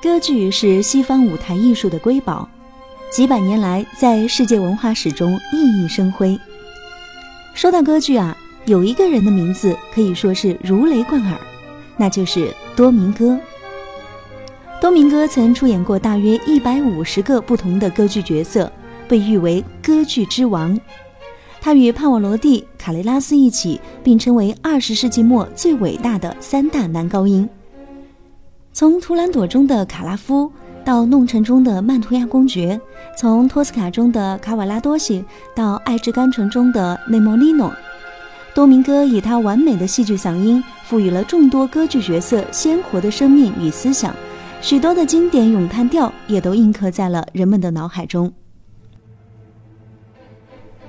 歌剧是西方舞台艺术的瑰宝，几百年来在世界文化史中熠熠生辉。说到歌剧啊，有一个人的名字可以说是如雷贯耳，那就是多明戈。多明戈曾出演过大约一百五十个不同的歌剧角色，被誉为歌剧之王。他与帕瓦罗蒂、卡雷拉斯一起并称为二十世纪末最伟大的三大男高音。从《图兰朵》中的卡拉夫到《弄臣》中的曼图亚公爵，从《托斯卡》中的卡瓦拉多西到《爱之甘醇》中的内莫利诺，多明戈以他完美的戏剧嗓音，赋予了众多歌剧角色鲜活的生命与思想。许多的经典咏叹调也都印刻在了人们的脑海中。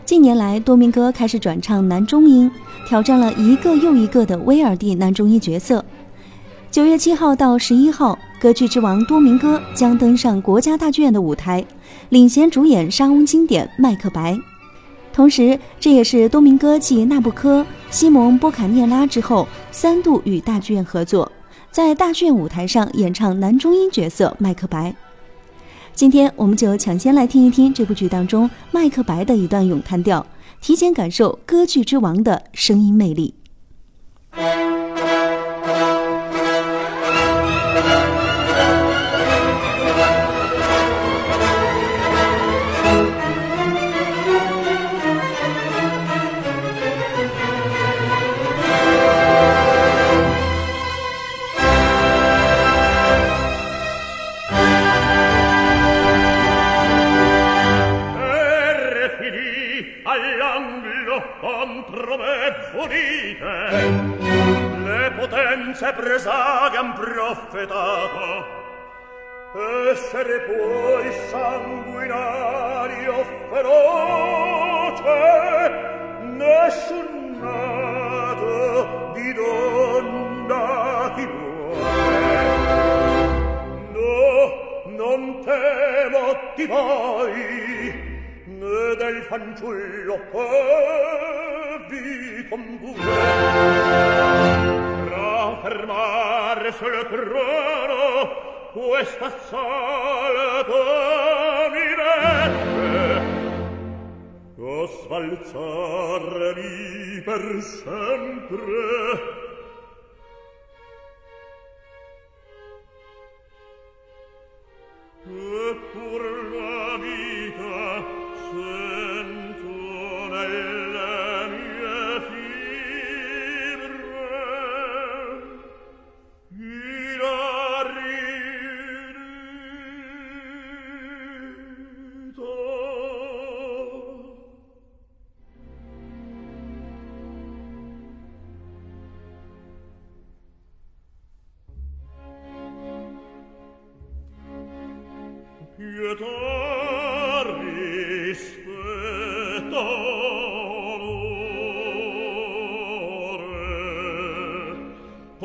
近年来，多明戈开始转唱男中音，挑战了一个又一个的威尔第男中音角色。九月七号到十一号，歌剧之王多明戈将登上国家大剧院的舞台，领衔主演莎翁经典《麦克白》。同时，这也是多明戈继纳布科、西蒙波卡涅拉之后，三度与大剧院合作，在大剧院舞台上演唱男中音角色麦克白。今天，我们就抢先来听一听这部剧当中麦克白的一段咏叹调，提前感受歌剧之王的声音魅力。angulo contro me volite le potenze presagan profetato essere puoi sanguinario feroce nessun nato di donna ti muore no non temo ti voi del fanciullo che vi conduce. Fermare sul trono questa salata mirette o sbalzarmi per sempre.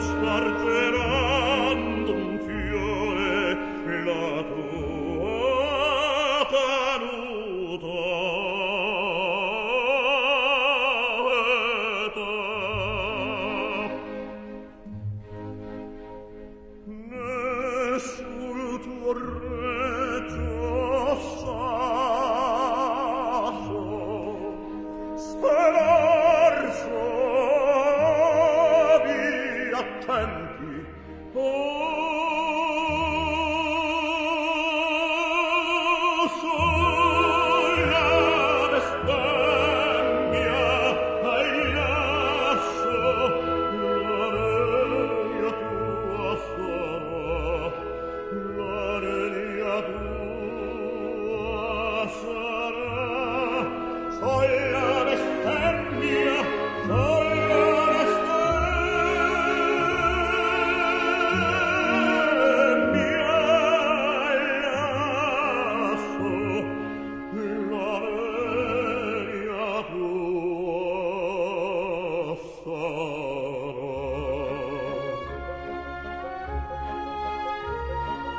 spargerà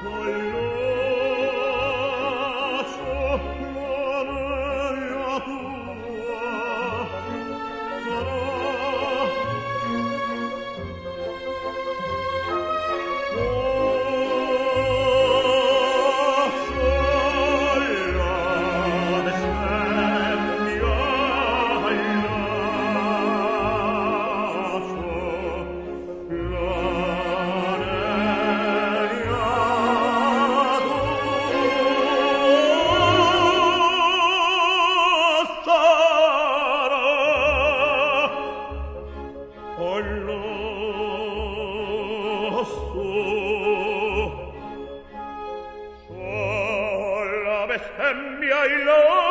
Oh. bestemmia il loro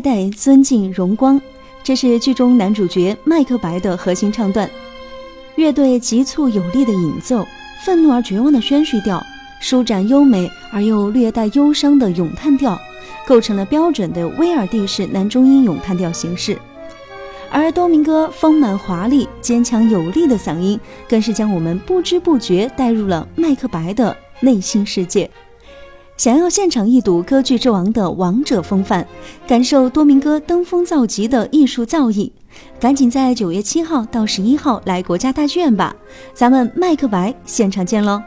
代代尊敬荣光，这是剧中男主角麦克白的核心唱段。乐队急促有力的引奏，愤怒而绝望的宣叙调，舒展优美而又略带忧伤的咏叹调，构成了标准的威尔第式男中音咏叹调形式。而多明戈丰满华丽、坚强有力的嗓音，更是将我们不知不觉带入了麦克白的内心世界。想要现场一睹歌剧之王的王者风范，感受多明戈登峰造极的艺术造诣，赶紧在九月七号到十一号来国家大剧院吧！咱们麦克白现场见喽！